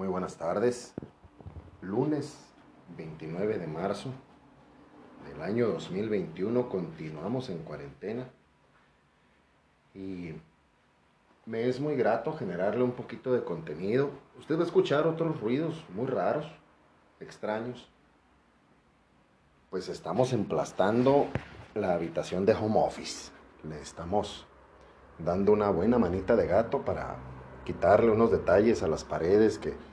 Muy buenas tardes. Lunes 29 de marzo del año 2021 continuamos en cuarentena y me es muy grato generarle un poquito de contenido. Usted va a escuchar otros ruidos muy raros, extraños. Pues estamos emplastando la habitación de home office. Le estamos dando una buena manita de gato para quitarle unos detalles a las paredes que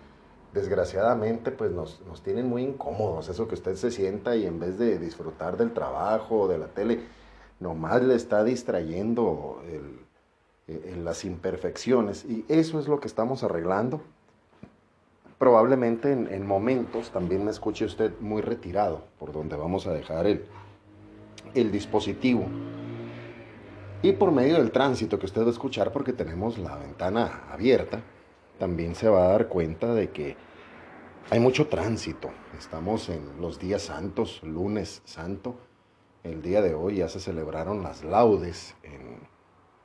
desgraciadamente pues nos, nos, tienen muy incómodos. Eso que usted se sienta y en vez de disfrutar del trabajo o de la tele, nomás le está distrayendo en las imperfecciones. Y eso es lo que estamos arreglando. Probablemente en, en, momentos también me escuche usted muy retirado, por donde vamos a dejar el, el dispositivo. Y por medio del tránsito que usted va a escuchar, porque tenemos la ventana abierta, también se va a dar cuenta de que hay mucho tránsito. Estamos en los días santos, lunes santo. El día de hoy ya se celebraron las laudes en,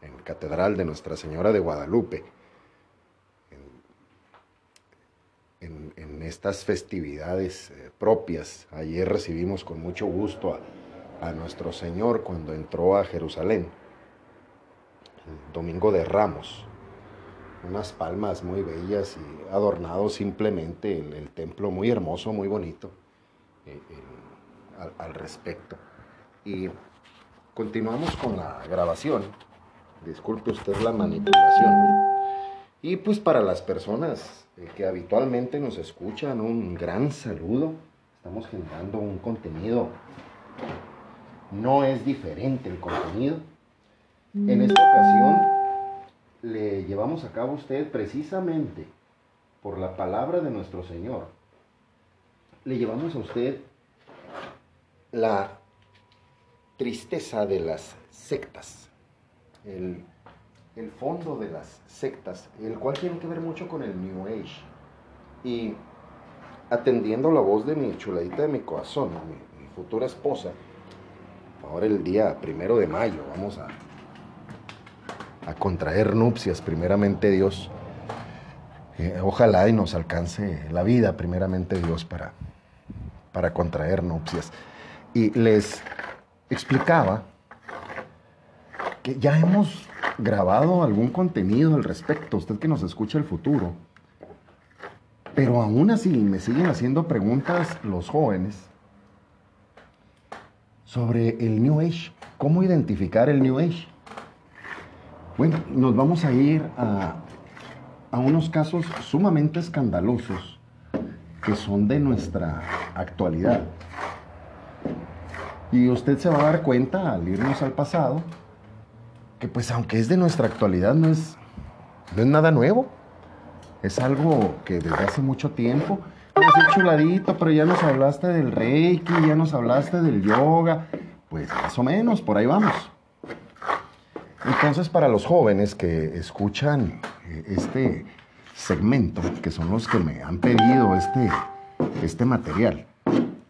en Catedral de Nuestra Señora de Guadalupe. En, en, estas festividades eh, propias, ayer recibimos con mucho gusto a, a nuestro Señor cuando entró a Jerusalén Domingo de Ramos. Unas palmas muy bellas y adornado simplemente el, el templo muy hermoso, muy bonito eh, al, al, respecto. Y continuamos con la grabación. Disculpe usted la manipulación. Y pues para las personas eh, que habitualmente nos escuchan, un gran saludo. Estamos generando un contenido. No es diferente el contenido en esta ocasión le llevamos a cabo a usted precisamente por la palabra de nuestro Señor. Le llevamos a usted la tristeza de las sectas, el, fondo de las sectas, el cual tiene que ver mucho con el New Age. Y atendiendo la voz de mi chuladita de mi corazón, mi, mi futura esposa, ahora el día primero de mayo vamos a a contraer nupcias, primeramente Dios. Eh, ojalá y nos alcance la vida, primeramente Dios, para, para contraer nupcias. Y les explicaba que ya hemos grabado algún contenido al respecto, usted que nos escucha el futuro. Pero aún así me siguen haciendo preguntas los jóvenes sobre el New Age. ¿Cómo identificar el New Age? Bueno, nos vamos a ir a, a unos casos sumamente escandalosos que son de nuestra actualidad. Y usted se va a dar cuenta al irnos al pasado que pues aunque es de nuestra actualidad no es, no es nada nuevo. Es algo que desde hace mucho tiempo, es chuladito, pero ya nos hablaste del reiki, ya nos hablaste del yoga, pues más o menos, por ahí vamos. Entonces, para los jóvenes que escuchan eh, este segmento, que son los que me han pedido este, este material,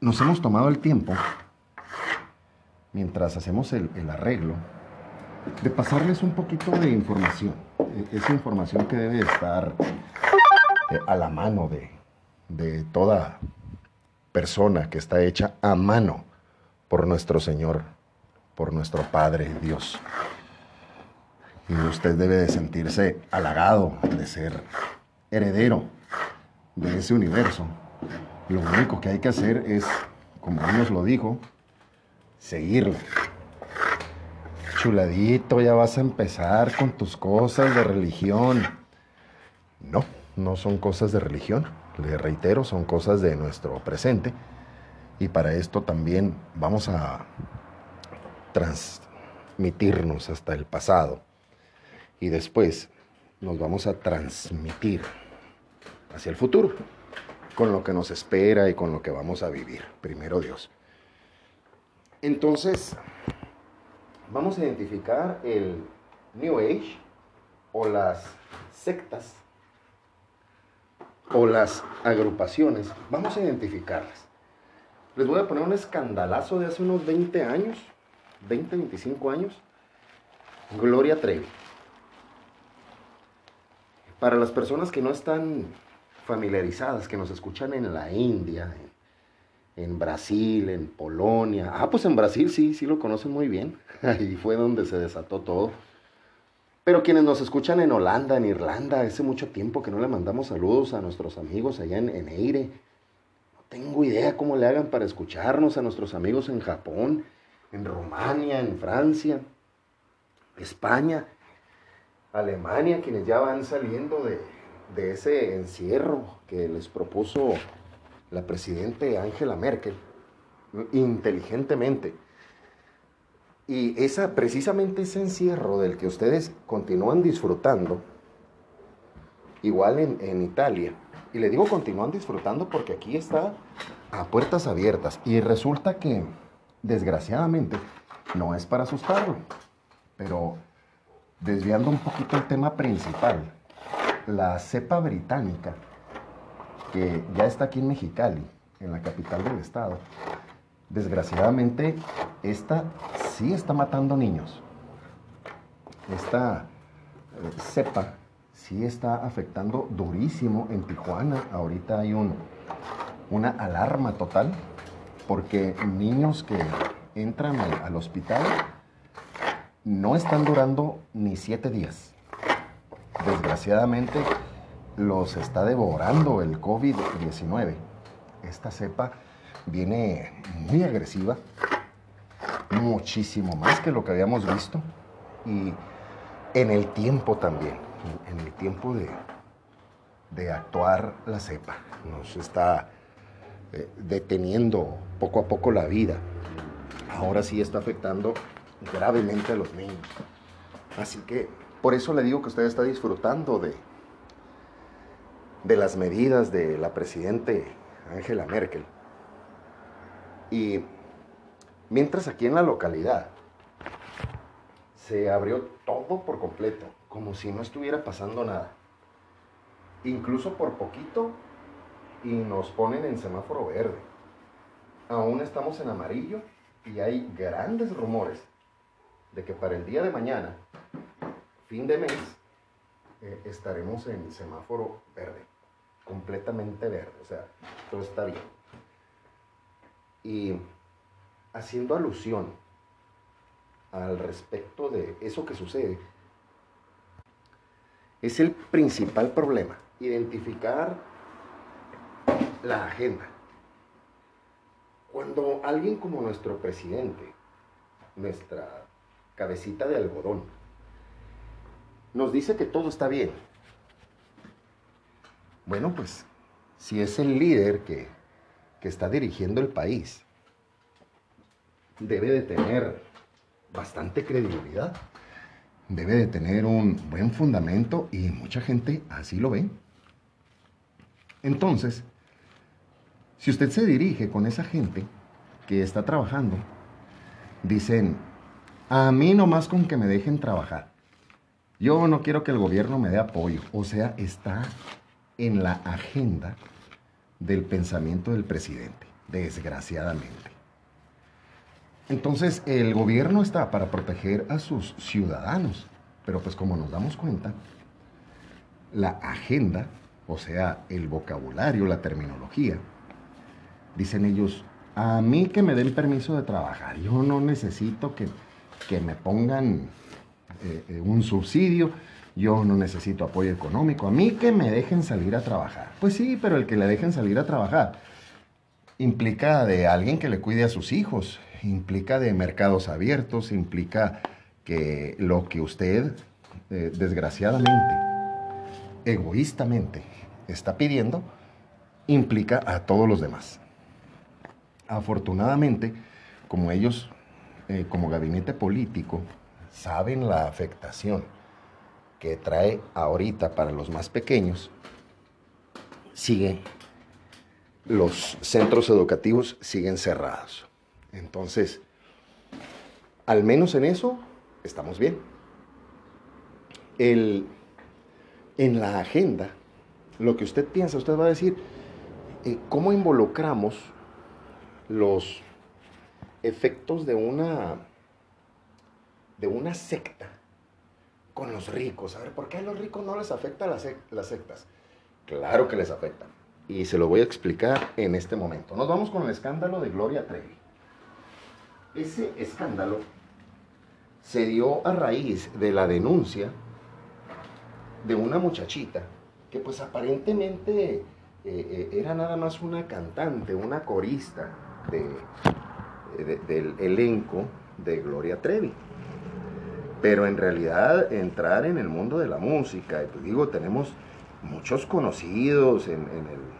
nos hemos tomado el tiempo, mientras hacemos el, arreglo, de pasarles un poquito de información. E, esa información que debe estar eh, a la mano de, de toda persona que está hecha a mano por nuestro Señor, por nuestro Padre Dios. Y usted debe de sentirse halagado de ser heredero de ese universo. Lo único que hay que hacer es, como Dios lo dijo, seguirlo. Chuladito, ya vas a empezar con tus cosas de religión. No, no son cosas de religión. Le reitero, son cosas de nuestro presente. Y para esto también vamos a transmitirnos hasta el pasado y después nos vamos a transmitir hacia el futuro, con lo que nos espera y con lo que vamos a vivir, primero Dios. Entonces, vamos a identificar el New Age o las sectas o las agrupaciones, vamos a identificarlas. Les voy a poner un escandalazo de hace unos 20 años, 20, 25 años. Gloria Trevi. Para las personas que no están familiarizadas que nos escuchan en la India, en, Brasil, en Polonia. Ah, pues en Brasil sí, sí lo conocen muy bien. Ahí fue donde se desató todo. Pero quienes nos escuchan en Holanda, en Irlanda, hace mucho tiempo que no le mandamos saludos a nuestros amigos allá en, en Eire. No tengo idea cómo le hagan para escucharnos a nuestros amigos en Japón, en Rumania, en Francia, España, Alemania, quienes ya van saliendo de, ese encierro que les propuso la presidente Angela Merkel, inteligentemente. Y esa, precisamente ese encierro del que ustedes continúan disfrutando, igual en, en Italia, y le digo continúan disfrutando porque aquí está a puertas abiertas. Y resulta que, desgraciadamente, no es para asustarlo, pero desviando un poquito el tema principal, la cepa británica, que ya está aquí en Mexicali, en la capital del estado, desgraciadamente esta sí está matando niños. Esta eh, cepa sí está afectando durísimo en Tijuana. Ahorita hay un, una alarma total porque niños que entran al hospital no están durando ni siete días desgraciadamente los está devorando el COVID-19. Esta cepa viene muy agresiva, muchísimo más que lo que habíamos visto y en el tiempo también, en el tiempo de, de actuar la cepa. Nos está eh, deteniendo poco a poco la vida. Ahora sí está afectando gravemente a los niños. Así que por eso le digo que usted está disfrutando de, de las medidas de la presidente Angela Merkel. Y mientras aquí en la localidad se abrió todo por completo, como si no estuviera pasando nada. Incluso por poquito y nos ponen en semáforo verde. Aún estamos en amarillo y hay grandes rumores de que para el día de mañana fin de mes eh, estaremos en semáforo verde, completamente verde, o sea, todo está bien. Y haciendo alusión al respecto de eso que sucede, es el principal problema, identificar la agenda. Cuando alguien como nuestro presidente, nuestra cabecita de algodón, nos dice que todo está bien. Bueno, pues si es el líder que, está dirigiendo el país, debe de tener bastante credibilidad, debe de tener un buen fundamento y mucha gente así lo ve. Entonces, si usted se dirige con esa gente que está trabajando, dicen, a mí nomás con que me dejen trabajar. Yo no quiero que el gobierno me dé apoyo. O sea, está en la agenda del pensamiento del presidente, desgraciadamente. Entonces, el gobierno está para proteger a sus ciudadanos, pero pues como nos damos cuenta, la agenda, o sea, el vocabulario, la terminología, dicen ellos, a mí que me den permiso de trabajar, yo no necesito que, que me pongan eh, eh, un subsidio, yo no necesito apoyo económico, a mí que me dejen salir a trabajar. Pues sí, pero el que le dejen salir a trabajar implica de alguien que le cuide a sus hijos, implica de mercados abiertos, implica que lo que usted, eh, desgraciadamente, egoístamente, está pidiendo, implica a todos los demás. Afortunadamente, como ellos, como gabinete político, saben la afectación que trae ahorita para los más pequeños, siguen, los centros educativos siguen cerrados. Entonces, al menos en eso estamos bien. El, en la agenda, lo que usted piensa, usted va a decir, eh, ¿cómo involucramos los efectos de una de una secta con los ricos. A ver, ¿por qué a los ricos no les afecta las, las sectas? Claro que les afecta. Y se lo voy a explicar en este momento. Nos vamos con el escándalo de Gloria Trevi. Ese escándalo se dio a raíz de la denuncia de una muchachita que pues aparentemente eh, eh, era nada más una cantante, una corista del elenco de Gloria Trevi. Pero en realidad entrar en el mundo de la música, y pues digo, tenemos muchos conocidos en, el,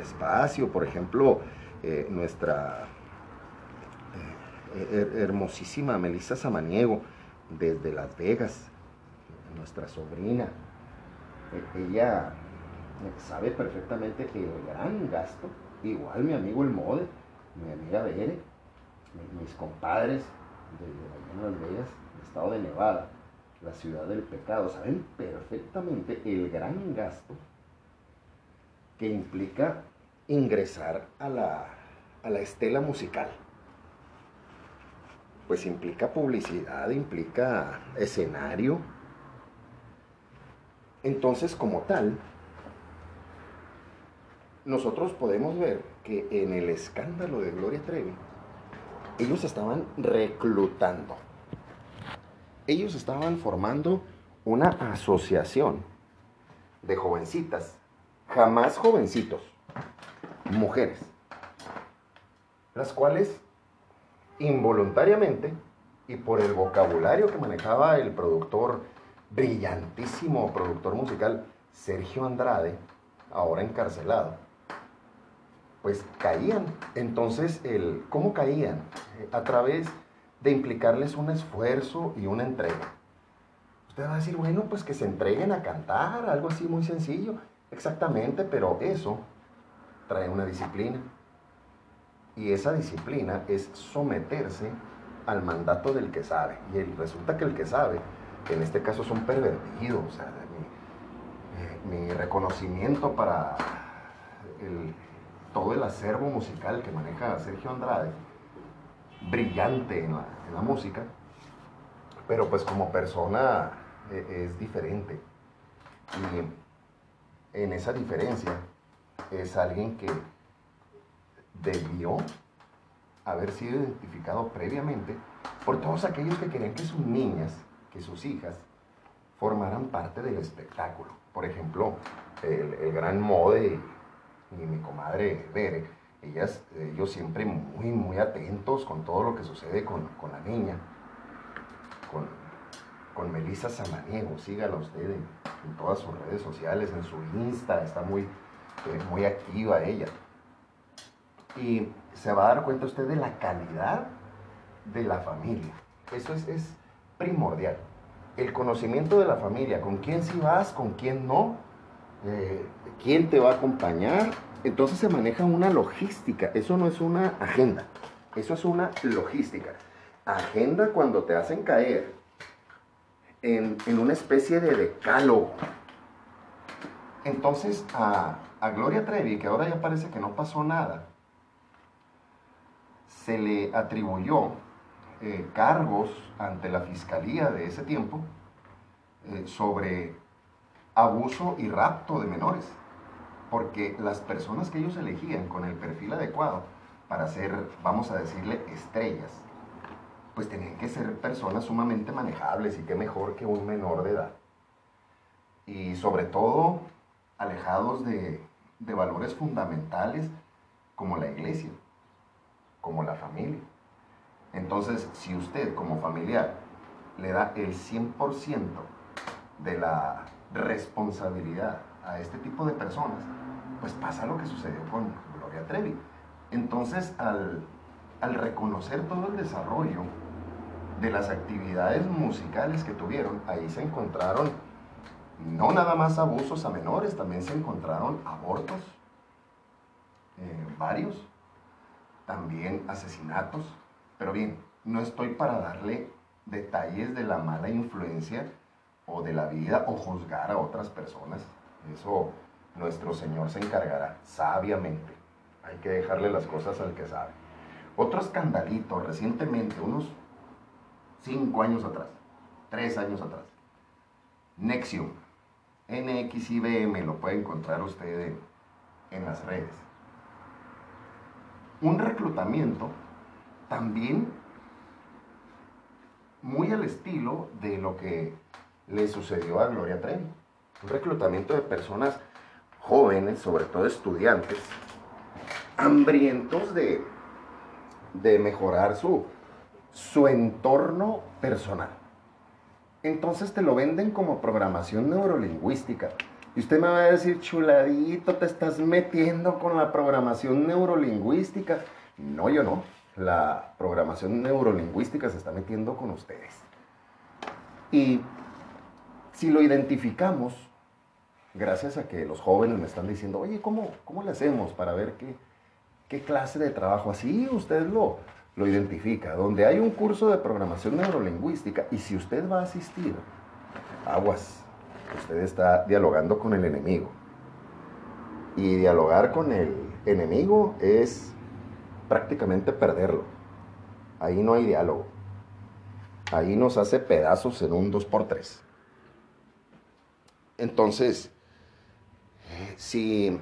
espacio, por ejemplo, eh, nuestra hermosísima Melissa Samaniego desde Las Vegas, nuestra sobrina. E, ella sabe perfectamente que el gran gasto, igual mi amigo el Mode, mi amiga Bere, mis compadres de Las Vegas, el estado de Nevada, la ciudad del pecado, saben perfectamente el gran gasto que implica ingresar a la, a la estela musical pues implica publicidad, implica escenario. Entonces, como tal, nosotros podemos ver que en el escándalo de Gloria Trevi, ellos estaban reclutando. Ellos estaban formando una asociación de jovencitas, jamás jovencitos, mujeres, las cuales involuntariamente y por el vocabulario que manejaba el productor, brillantísimo productor musical Sergio Andrade, ahora encarcelado, pues caían. Entonces, el, ¿cómo caían? A través de implicarles un esfuerzo y una entrega. Usted va a decir, bueno, pues que se entreguen a cantar, algo así muy sencillo. Exactamente, pero eso trae una disciplina. Y esa disciplina es someterse al mandato del que sabe. Y resulta que el que sabe, en este caso son pervertidos, o sea, mi, reconocimiento para todo el acervo musical que maneja Sergio Andrade, brillante en la, música, pero pues como persona eh, es diferente. Y en esa diferencia es alguien que debió haber sido identificado previamente por todos aquellos que querían que sus niñas, que sus hijas, formaran parte del espectáculo. Por ejemplo, el, gran Mode y, mi comadre Bere, ellas, ellos siempre muy, muy atentos con todo lo que sucede con, la niña, con, con Melissa Samaniego, sígala usted en, todas sus redes sociales, en su Insta, está muy, eh, muy activa ella y se va a dar cuenta usted de la calidad de la familia. Eso es, primordial. El conocimiento de la familia, con quién sí vas, con quién no, eh, quién te va a acompañar. Entonces se maneja una logística, eso no es una agenda, eso es una logística. Agenda cuando te hacen caer en, una especie de decálogo. Entonces a, a Gloria Trevi, que ahora ya parece que no pasó nada, se le atribuyó eh, cargos ante la fiscalía de ese tiempo eh, sobre abuso y rapto de menores, porque las personas que ellos elegían con el perfil adecuado para ser, vamos a decirle, estrellas, pues tenían que ser personas sumamente manejables y qué mejor que un menor de edad. Y sobre todo alejados de, de valores fundamentales como la iglesia como la familia. Entonces, si usted como familiar le da el 100% de la responsabilidad a este tipo de personas, pues pasa lo que sucedió con Gloria Trevi. Entonces, al, al reconocer todo el desarrollo de las actividades musicales que tuvieron, ahí se encontraron no nada más abusos a menores, también se encontraron abortos, eh, varios, también asesinatos. Pero bien, no estoy para darle detalles de la mala influencia o de la vida o juzgar a otras personas. Eso nuestro Señor se encargará sabiamente. Hay que dejarle las cosas al que sabe. Otro escandalito recientemente, unos cinco años atrás, tres años atrás. Nexium. NXIBM, lo puede encontrar usted en, en las redes. Un reclutamiento también muy al estilo de lo que le sucedió a Gloria Trevi. Un reclutamiento de personas jóvenes, sobre todo estudiantes, hambrientos de, de mejorar su, su entorno personal. Entonces te lo venden como programación neurolingüística. Y usted me va a decir, chuladito, te estás metiendo con la programación neurolingüística. No, yo no. La programación neurolingüística se está metiendo con ustedes. Y si lo identificamos, gracias a que los jóvenes me están diciendo, oye, ¿cómo, cómo le hacemos para ver qué, qué clase de trabajo? Así usted lo, lo identifica. Donde hay un curso de programación neurolingüística y si usted va a asistir, aguas, usted está dialogando con el enemigo. Y dialogar con el enemigo es prácticamente perderlo. Ahí no hay diálogo. Ahí nos hace pedazos en un 2x3. Entonces, si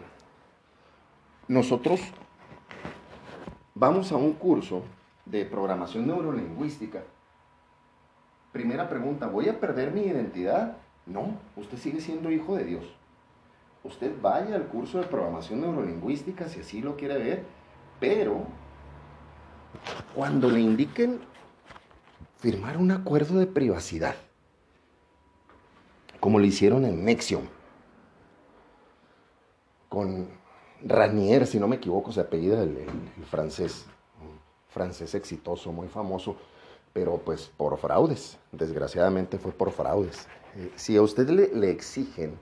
nosotros vamos a un curso de programación neurolingüística, primera pregunta, ¿voy a perder mi identidad? No, usted sigue siendo hijo de Dios. Usted vaya al curso de programación neurolingüística si así lo quiere ver, pero cuando le indiquen firmar un acuerdo de privacidad, como lo hicieron en Nexion, con Ranier, si no me equivoco, se apellida el, francés, francés exitoso, muy famoso, pero pues por fraudes, desgraciadamente fue por fraudes. Eh, si a usted le, le, exigen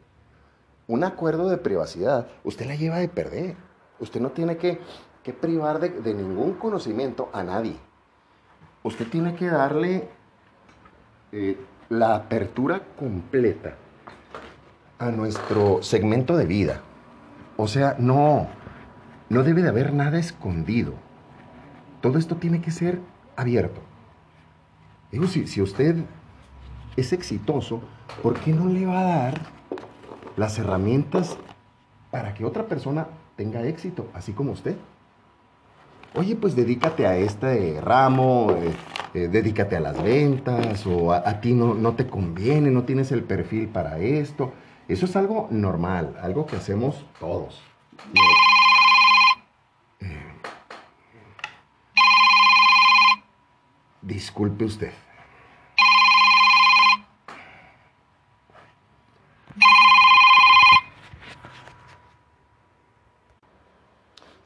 un acuerdo de privacidad, usted la lleva de perder. Usted no tiene que, que privar de, de ningún conocimiento a nadie. Usted tiene que darle eh, la apertura completa a nuestro segmento de vida. O sea, no, no debe de haber nada escondido. Todo esto tiene que ser abierto. Digo, si, si usted es exitoso, ¿por qué no le va a dar las herramientas para que otra persona tenga éxito, así como usted? Oye, pues dedícate a este ramo, eh, eh, dedícate a las ventas, o a, ti no, no, te conviene, no tienes el perfil para esto. Eso es algo normal, algo que hacemos todos. Eh, disculpe usted.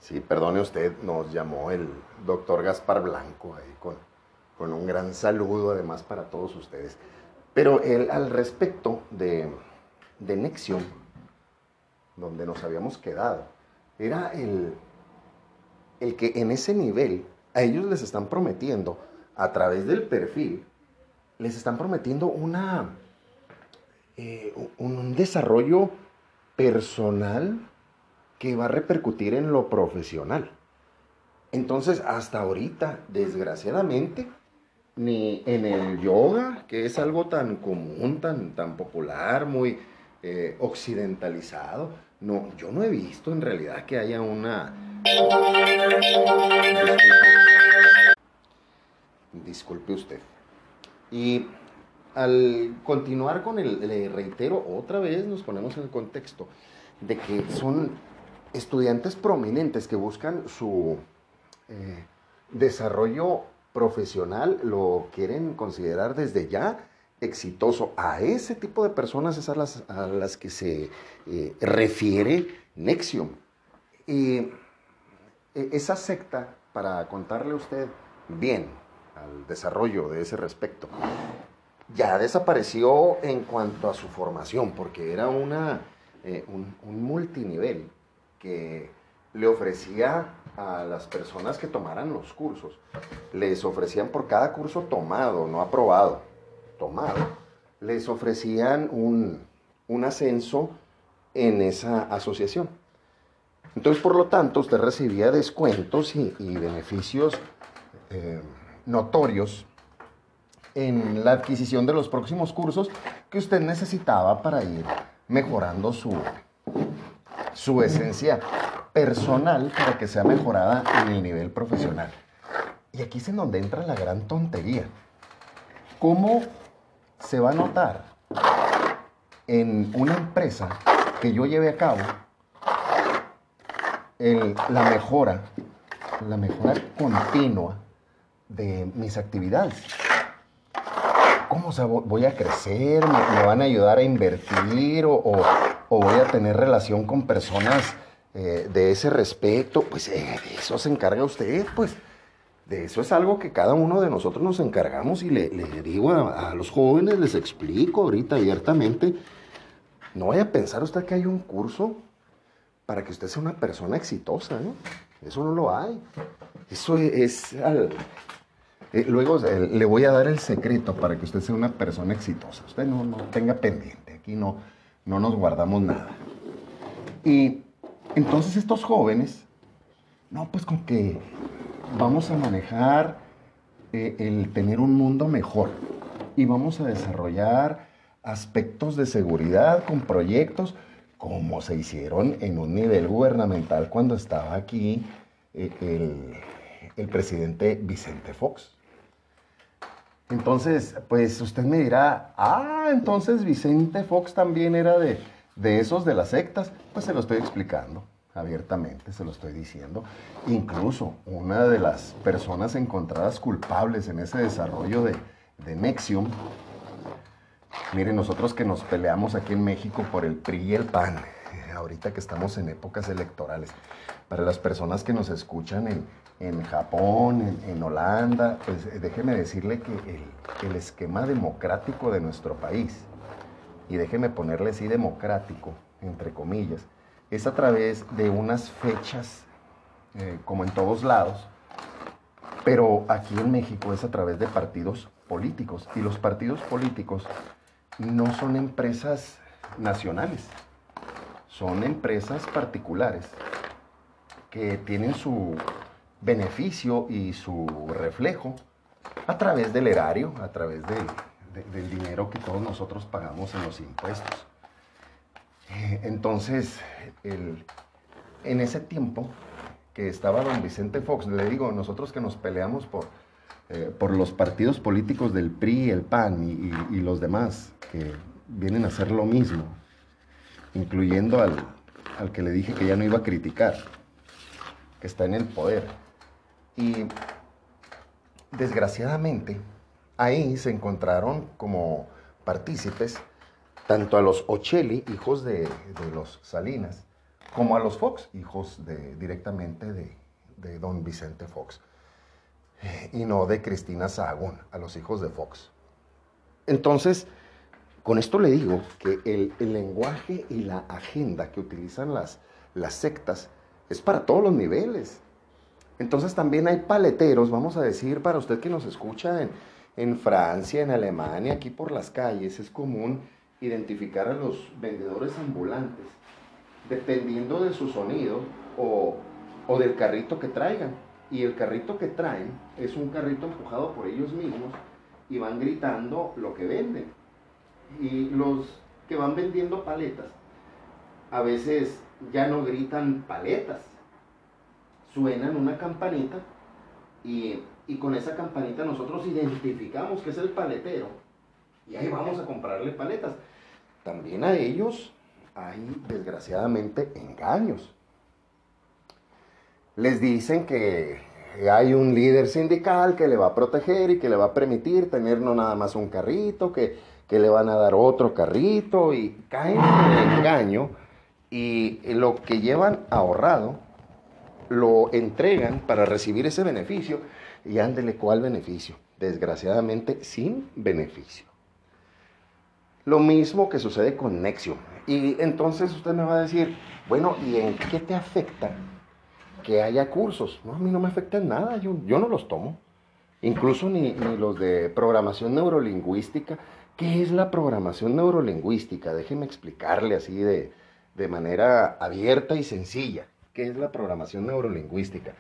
Sí, perdone usted, nos llamó el doctor Gaspar Blanco ahí con, con un gran saludo además para todos ustedes. Pero el, al respecto de, de Nexion, donde nos habíamos quedado, era el, el que en ese nivel a ellos les están prometiendo, a través del perfil, les están prometiendo una, eh, un desarrollo personal que va a repercutir en lo profesional. Entonces, hasta ahorita, desgraciadamente, ni en el yoga, que es algo tan común, tan, tan popular, muy eh, occidentalizado, no, yo no he visto en realidad que haya una... Disculpe, usted. Y al continuar con el, le reitero, otra vez nos ponemos en el contexto de que son estudiantes prominentes que buscan su eh, desarrollo profesional, lo quieren considerar desde ya exitoso. A ese tipo de personas es a las, las que se eh, refiere Nexium. Y eh, esa secta, para contarle a usted bien al desarrollo de ese respecto, ya desapareció en cuanto a su formación, porque era una, eh, un, un multinivel que le ofrecía a las personas que tomaran los cursos, les ofrecían por cada curso tomado, no aprobado, tomado, les ofrecían un, un ascenso en esa asociación. Entonces, por lo tanto, usted recibía descuentos y, beneficios eh, notorios en la adquisición de los próximos cursos que usted necesitaba para ir mejorando su, su esencia personal para que sea mejorada en el nivel profesional. Y aquí es en donde entra la gran tontería. ¿Cómo se va a notar en una empresa que yo lleve a cabo la mejora, la mejora continua de mis actividades? ¿Cómo voy a crecer? ¿Me, van a ayudar a invertir? ¿O, voy a tener relación con personas eh, de ese respecto? Pues eh, de eso se encarga usted, pues. De eso es algo que cada uno de nosotros nos encargamos y le, digo a, los jóvenes, les explico ahorita abiertamente, no vaya a pensar usted que hay un curso para que usted sea una persona exitosa. Eso no lo hay. Eso es, eh, luego eh, le voy a dar el secreto para que usted sea una persona exitosa. Usted no, no tenga pendiente, aquí no, no nos guardamos nada. Y entonces estos jóvenes, no, pues con que vamos a manejar eh, el tener un mundo mejor y vamos a desarrollar aspectos de seguridad con proyectos como se hicieron en un nivel gubernamental cuando estaba aquí el, el presidente Vicente Fox. Entonces, pues usted me dirá, ah, entonces Vicente Fox también era de, esos de las sectas. Pues se lo estoy explicando abiertamente, se lo estoy diciendo. Incluso una de las personas encontradas culpables en ese desarrollo de, de Nexium, miren, nosotros que nos peleamos aquí en México por el PRI y el PAN, ahorita que estamos en épocas electorales, para las personas que nos escuchan en, en Japón, en, Holanda, pues eh, déjeme decirle que el, esquema democrático de nuestro país, y déjeme ponerle así democrático, entre comillas, es a través de unas fechas, eh, como en todos lados, pero aquí en México es a través de partidos políticos, y los partidos políticos no son empresas nacionales, son empresas particulares que tienen su beneficio y su reflejo a través del erario, a través del dinero que todos nosotros pagamos en los impuestos. Eh, entonces, en ese tiempo que estaba don Vicente Fox, le digo, nosotros que nos peleamos por, eh, por los partidos políticos del PRI, el PAN y, y, los demás que vienen a hacer lo mismo, incluyendo al, al que le dije que ya no iba a criticar, que está en el poder. Y desgraciadamente ahí se encontraron como partícipes tanto a los Ocelli, hijos de, los Salinas, como a los Fox, hijos de, directamente de, don Vicente Fox, y no de Cristina Sahagún, a los hijos de Fox. Entonces, con esto le digo que el, lenguaje y la agenda que utilizan las, las sectas es para todos los niveles. Entonces también hay paleteros, vamos a decir, para usted que nos escucha en, Francia, en Alemania, aquí por las calles, es común identificar a los vendedores ambulantes, dependiendo de su sonido o, o del carrito que traigan. Y el carrito que traen es un carrito empujado por ellos mismos y van gritando lo que venden. Y los que van vendiendo paletas, a veces ya no gritan paletas, suenan una campanita y, con esa campanita nosotros identificamos que es el paletero y ahí vamos a comprarle paletas. También a ellos hay desgraciadamente engaños. Les dicen que hay un líder sindical que le va a proteger y que le va a permitir tener no nada más un carrito, que, que le van a dar otro carrito y caen en el engaño y lo que llevan ahorrado lo entregan para recibir ese beneficio y ándele cuál beneficio. Desgraciadamente sin beneficio. Lo mismo que sucede con Nexium. Y entonces usted me va a decir, bueno, ¿y en qué te afecta que haya cursos? No, a mí no me afecta en nada, yo, no los tomo. Incluso ni, ni los de programación neurolingüística. ¿Qué es la programación neurolingüística? Déjeme explicarle así de, de manera abierta y sencilla. ¿Qué es la programación neurolingüística?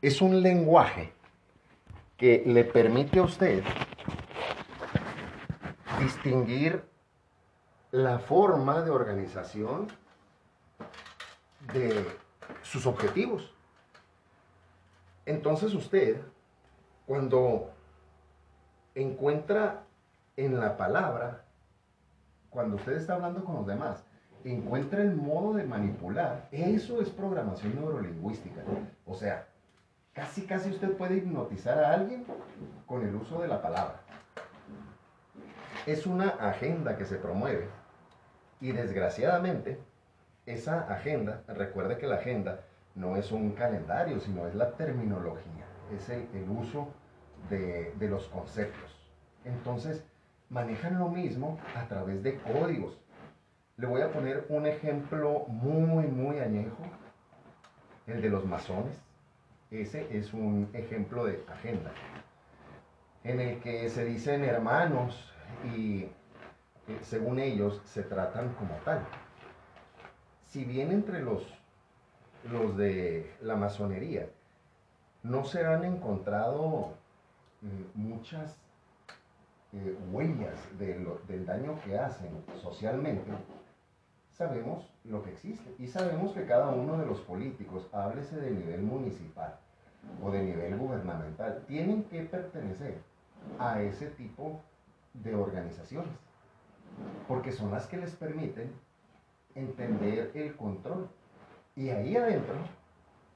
Es un lenguaje que le permite a usted distinguir la forma de organización de sus objetivos. Entonces usted, cuando encuentra en la palabra, cuando usted está hablando con los demás, encuentra el modo de manipular, eso es programación neurolingüística. O sea, casi casi usted puede hipnotizar a alguien con el uso de la palabra. Es una agenda que se promueve y desgraciadamente esa agenda, recuerde que la agenda no es un calendario, sino es la terminología, es el, uso de, los conceptos. Entonces, manejan lo mismo a través de códigos. Le voy a poner un ejemplo muy, muy añejo, el de los masones. Ese es un ejemplo de agenda, en el que se dicen hermanos y eh, según ellos se tratan como tal. Si bien entre los, los de la masonería no se han encontrado mm, muchas eh, huellas del daño que hacen socialmente, sabemos lo que existe y sabemos que cada uno de los políticos, háblese de nivel municipal o de nivel gubernamental, tienen que pertenecer a ese tipo de organizaciones, porque son las que les permiten entender el control. Y ahí adentro,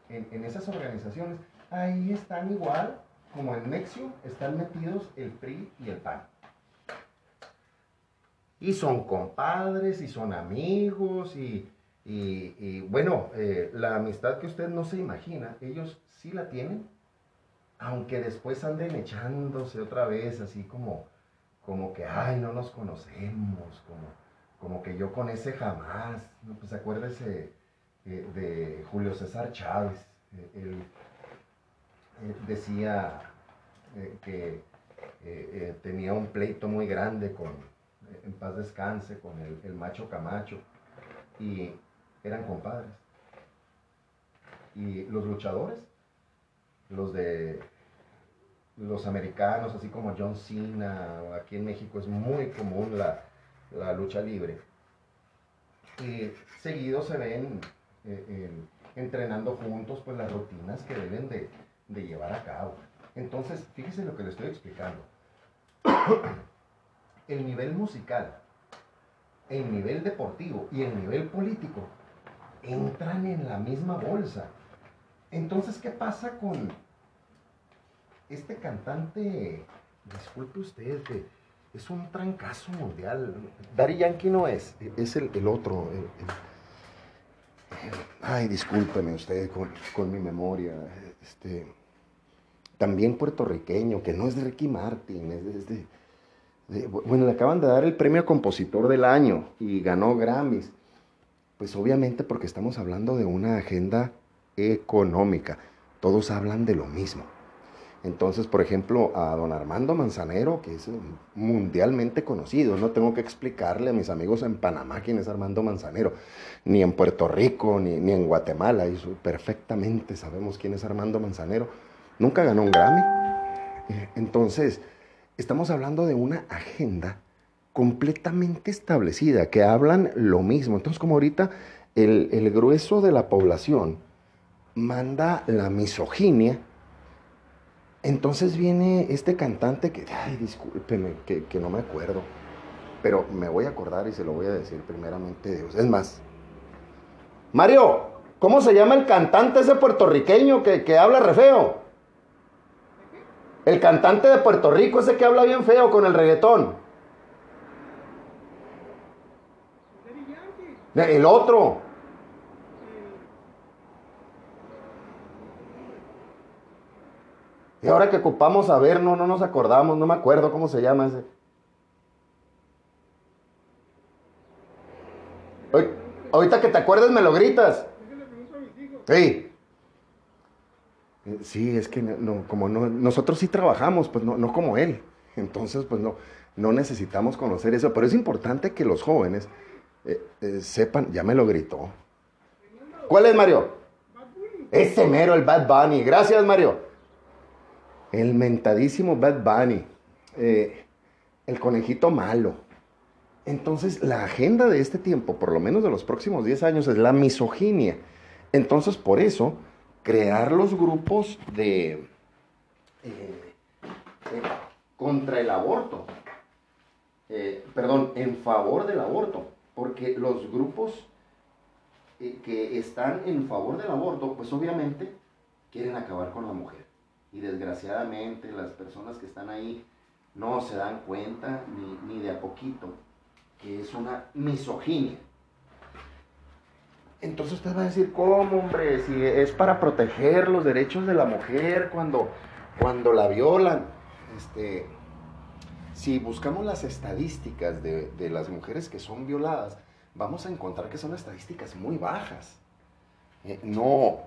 en, esas organizaciones, ahí están igual como en Nexium están metidos el PRI y el PAN. Y son compadres, y son amigos, y, bueno, eh, la amistad que usted no se imagina, ellos sí la tienen, aunque después anden echándose otra vez, así como, como que, ay, no nos conocemos, como, como que yo con ese jamás, pues acuérdese eh, de Julio César Chávez, eh, él decía que tenía un pleito muy grande con, en paz descanse, con el, macho Camacho, y eran compadres. Y los luchadores, los de los americanos, así como John Cena, aquí en México es muy común la, lucha libre. Y seguido se ven eh, entrenando juntos pues las rutinas que deben de, de llevar a cabo. Entonces, fíjese lo que le estoy explicando. El nivel musical, el nivel deportivo y el nivel político entran en la misma bolsa. Entonces, ¿qué pasa con este cantante? Disculpe usted, que es un trancazo mundial. Dari Yankee no es, es el, otro. ay, discúlpeme usted con, mi memoria. Este, también puertorriqueño, que no es de Ricky Martin, es de bueno, le acaban de dar el premio a compositor del año y ganó Grammys. Pues obviamente porque estamos hablando de una agenda económica. Todos hablan de lo mismo. Entonces, por ejemplo, a don Armando Manzanero, que es mundialmente conocido, no tengo que explicarle a mis amigos en Panamá quién es Armando Manzanero, ni en Puerto Rico, ni, ni en Guatemala, y perfectamente sabemos quién es Armando Manzanero. Nunca ganó un Grammy. Eh, entonces, estamos hablando de una agenda completamente establecida, que hablan lo mismo. Entonces, como ahorita el, grueso de la población manda la misoginia, entonces viene este cantante que, ay, discúlpeme, que, que, no me acuerdo, pero me voy a acordar y se lo voy a decir primeramente Dios. Es más, Mario, ¿cómo se llama el cantante ese puertorriqueño que, que habla re feo? El cantante de Puerto Rico, ese que habla bien feo con el reggaetón. El otro. Y ahora que ocupamos a ver, no, no nos acordamos, no me acuerdo cómo se llama ese. Ahorita que te acuerdes me lo gritas. Sí. Eh, sí, es que no, como no, nosotros sí trabajamos, pues no, no como él. Entonces, pues no, no necesitamos conocer eso. Pero es importante que los jóvenes eh, eh, sepan, ya me lo gritó. ¿Cuál es, Mario? Ese mero, el Bad Bunny. Gracias, Mario. El mentadísimo Bad Bunny. el conejito malo. Entonces, la agenda de este tiempo, por lo menos de los próximos 10 años, es la misoginia. Entonces, por eso, crear los grupos de... Eh, eh, contra el aborto. Eh, perdón, en favor del aborto. Porque los grupos que están en favor del aborto, pues obviamente quieren acabar con la mujer. Y desgraciadamente las personas que están ahí no se dan cuenta ni, ni de a poquito que es una misoginia. Entonces usted va a decir, ¿cómo, hombre? Si es para proteger los derechos de la mujer cuando, cuando la violan. Este, si buscamos las estadísticas de, de, las mujeres que son violadas, vamos a encontrar que son estadísticas muy bajas. Eh, no,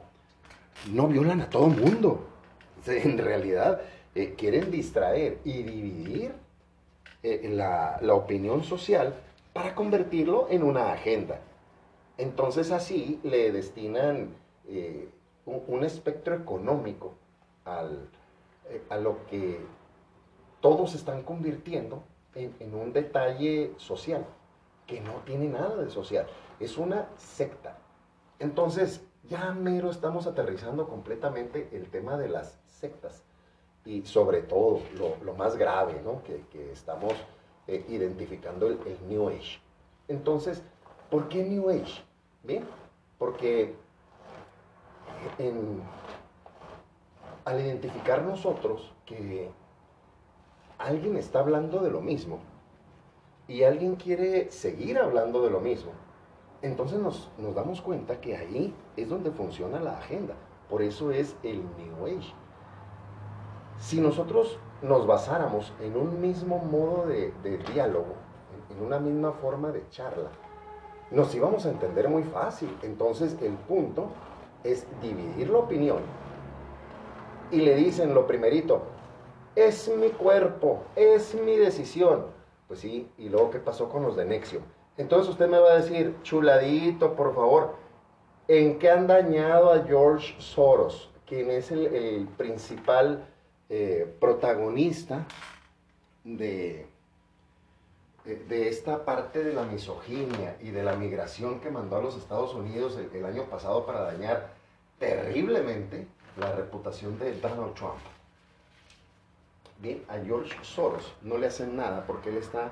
no violan a todo mundo. En realidad eh, quieren distraer y dividir eh, la, la opinión social para convertirlo en una agenda. Entonces así le destinan eh, un, espectro económico al, eh, a lo que todos están convirtiendo en, un detalle social, que no tiene nada de social, es una secta. Entonces, ya mero estamos aterrizando completamente el tema de las sectas y sobre todo lo, lo más grave ¿no? que, que estamos eh, identificando el, New Age. Entonces, ¿por qué New Age? Bien, porque al identificar nosotros que alguien está hablando de lo mismo y alguien quiere seguir hablando de lo mismo, entonces nos, nos damos cuenta que ahí es donde funciona la agenda. Por eso es el New Age. Si nosotros nos basáramos en un mismo modo de, diálogo, en una misma forma de charla, nos íbamos a entender muy fácil. Entonces el punto es dividir la opinión y le dicen lo primerito, es mi cuerpo, es mi decisión. Pues sí, y luego qué pasó con los de Nexium. Entonces usted me va a decir, chuladito, por favor, ¿en qué han dañado a George Soros, quien es el, el principal eh, protagonista de, de esta parte de la misoginia y de la migración que mandó a los Estados Unidos el, año pasado para dañar terriblemente la reputación de Donald Trump. Bien, a George Soros no le hacen nada porque él está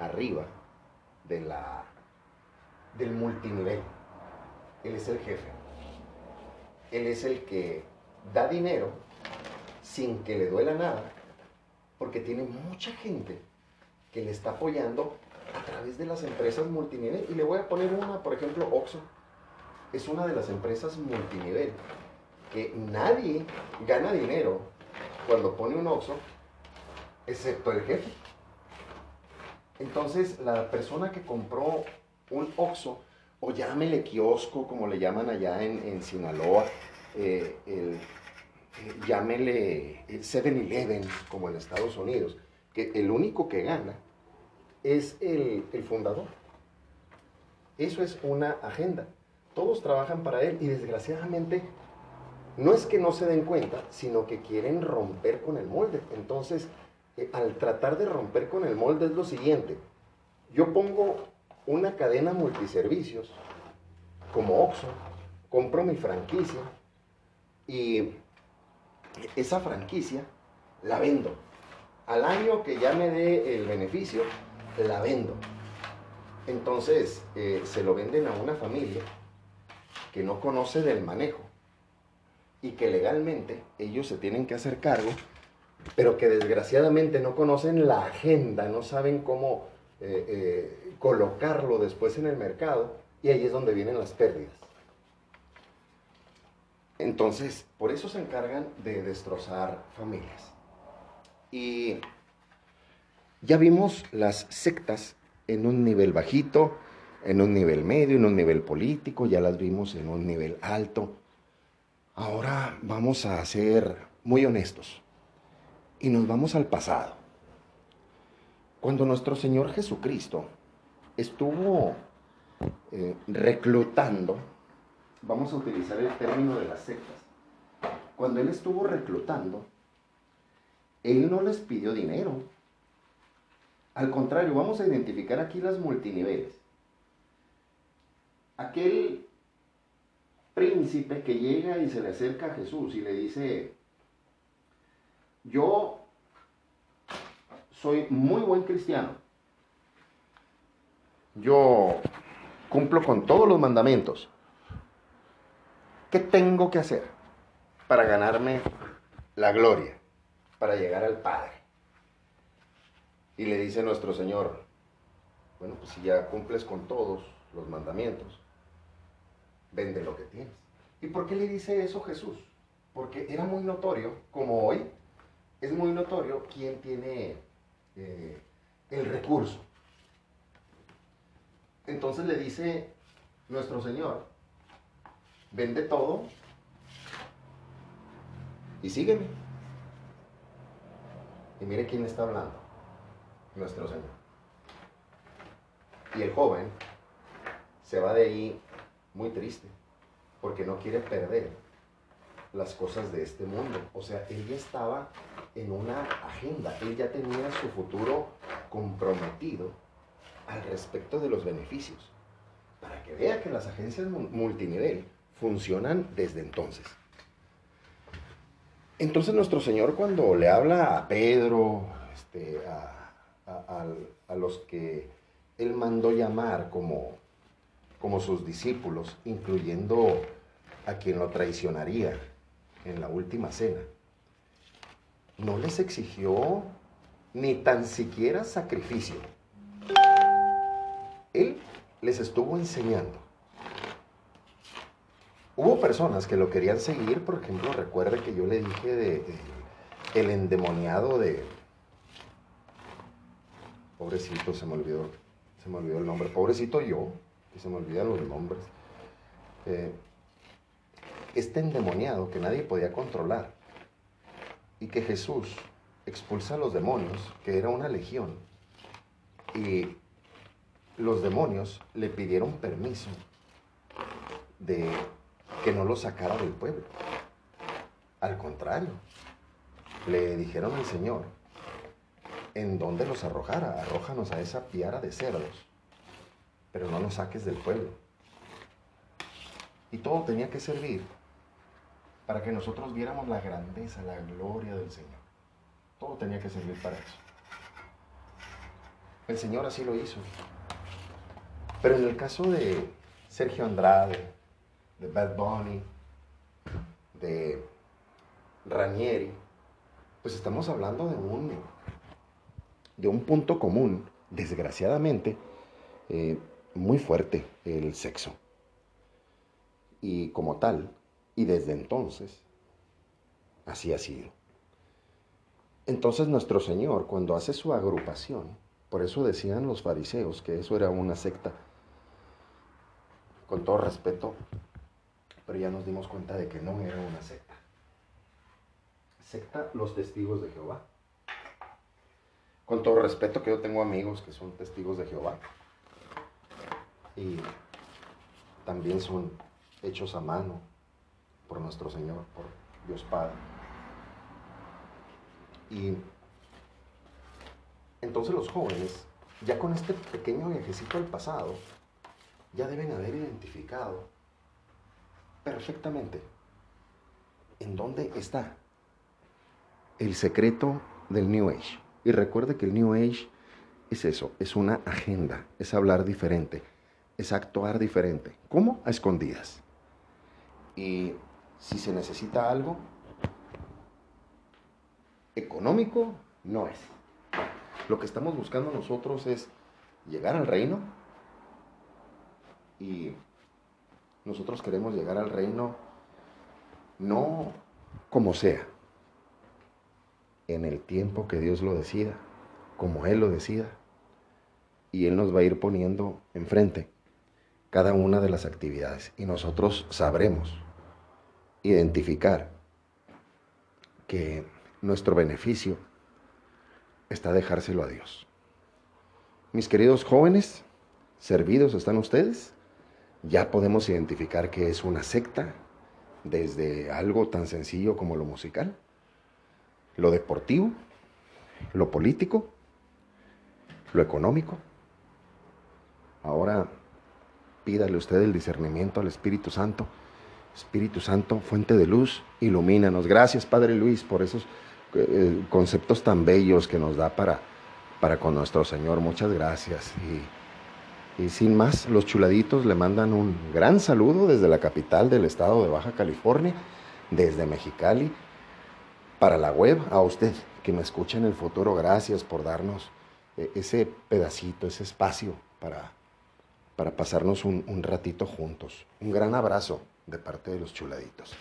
arriba de la, del multinivel. Él es el jefe. Él es el que da dinero sin que le duela nada, porque tiene mucha gente que le está apoyando a través de las empresas multinivel. Y le voy a poner una, por ejemplo, Oxxo. Es una de las empresas multinivel que nadie gana dinero cuando pone un Oxxo, excepto el jefe. Entonces, la persona que compró un Oxxo, o llámele kiosco, como le llaman allá en, Sinaloa, eh, el llámele 7-Eleven como en Estados Unidos, que el único que gana es el, fundador. Eso es una agenda. Todos trabajan para él y desgraciadamente no es que no se den cuenta, sino que quieren romper con el molde. Entonces, eh, al tratar de romper con el molde es lo siguiente. Yo pongo una cadena multiservicios como Oxxo, compro mi franquicia y esa franquicia la vendo. Al año que ya me dé el beneficio, la vendo. Entonces eh, se lo venden a una familia que no conoce del manejo y que legalmente ellos se tienen que hacer cargo, pero que desgraciadamente no conocen la agenda, no saben cómo eh, eh, colocarlo después en el mercado y ahí es donde vienen las pérdidas. Entonces, por eso se encargan de destrozar familias. Y ya vimos las sectas en un nivel bajito, en un nivel medio, en un nivel político, ya las vimos en un nivel alto. Ahora vamos a ser muy honestos y nos vamos al pasado. Cuando nuestro Señor Jesucristo estuvo eh, reclutando vamos a utilizar el término de las sectas. Cuando él estuvo reclutando, él no les pidió dinero. Al contrario, vamos a identificar aquí las multiniveles. Aquel príncipe que llega y se le acerca a Jesús y le dice, yo soy muy buen cristiano. Yo cumplo con todos los mandamientos. ¿Qué tengo que hacer para ganarme la gloria, para llegar al Padre? Y le dice nuestro Señor, bueno, pues si ya cumples con todos los mandamientos, vende lo que tienes. ¿Y por qué le dice eso Jesús? Porque era muy notorio, como hoy, es muy notorio quién tiene eh, el recurso. Entonces le dice nuestro Señor, vende todo y sígueme. Y mire quién está hablando, nuestro Señor. Y el joven se va de ahí muy triste, porque no quiere perder las cosas de este mundo. O sea, él ya estaba en una agenda, él ya tenía su futuro comprometido al respecto de los beneficios, para que vea que las agencias multinivel funcionan desde entonces. Entonces nuestro Señor cuando le habla a Pedro, este, a, a los que Él mandó llamar como, como sus discípulos, incluyendo a quien lo traicionaría en la última cena, no les exigió ni tan siquiera sacrificio. Él les estuvo enseñando. Hubo personas que lo querían seguir, por ejemplo, recuerde que yo le dije de, el endemoniado de pobrecito se me olvidó, se me olvidó el nombre, pobrecito yo, que se me olvidan los nombres. Eh, este endemoniado que nadie podía controlar y que Jesús expulsa a los demonios, que era una legión, y los demonios le pidieron permiso de que no lo sacara del pueblo. Al contrario, le dijeron al Señor, en dónde los arrojara, arrójanos a esa piara de cerdos, pero no nos saques del pueblo. Y todo tenía que servir para que nosotros viéramos la grandeza, la gloria del Señor. Todo tenía que servir para eso. El Señor así lo hizo. Pero en el caso de Sergio Andrade, de Bad Bunny, de Ranieri, pues estamos hablando de un, de un punto común, desgraciadamente, eh, muy fuerte, el sexo. Y como tal, y desde entonces, así ha sido. Entonces nuestro Señor, cuando hace su agrupación, por eso decían los fariseos que eso era una secta, con todo respeto, pero ya nos dimos cuenta de que no era una secta. Secta los testigos de Jehová. Con todo respeto que yo tengo amigos que son testigos de Jehová. Y también son hechos a mano por nuestro Señor, por Dios Padre. Y entonces los jóvenes, ya con este pequeño viajecito al pasado, ya deben haber identificado perfectamente en dónde está el secreto del New Age. Y recuerde que el New Age es eso, es una agenda, es hablar diferente, es actuar diferente. ¿Cómo? A escondidas. Y si se necesita algo económico, no es. Lo que estamos buscando nosotros es llegar al reino y nosotros queremos llegar al reino no como sea, en el tiempo que Dios lo decida, como Él lo decida, y Él nos va a ir poniendo enfrente cada una de las actividades y nosotros sabremos identificar que nuestro beneficio está dejárselo a Dios. Mis queridos jóvenes, servidos están ustedes ya podemos identificar que es una secta desde algo tan sencillo como lo musical, lo deportivo, lo político, lo económico. Ahora pídale usted el discernimiento al Espíritu Santo. Espíritu Santo, fuente de luz, ilumínanos. Gracias, Padre Luis, por esos eh, conceptos tan bellos que nos da para, para con nuestro Señor. Muchas gracias. Y sin más, los chuladitos le mandan un gran saludo desde la capital del estado de Baja California, desde Mexicali, para la web, a usted que me escucha en el futuro. Gracias por darnos eh, ese pedacito, ese espacio para, para pasarnos un, un ratito juntos. Un gran abrazo de parte de los chuladitos.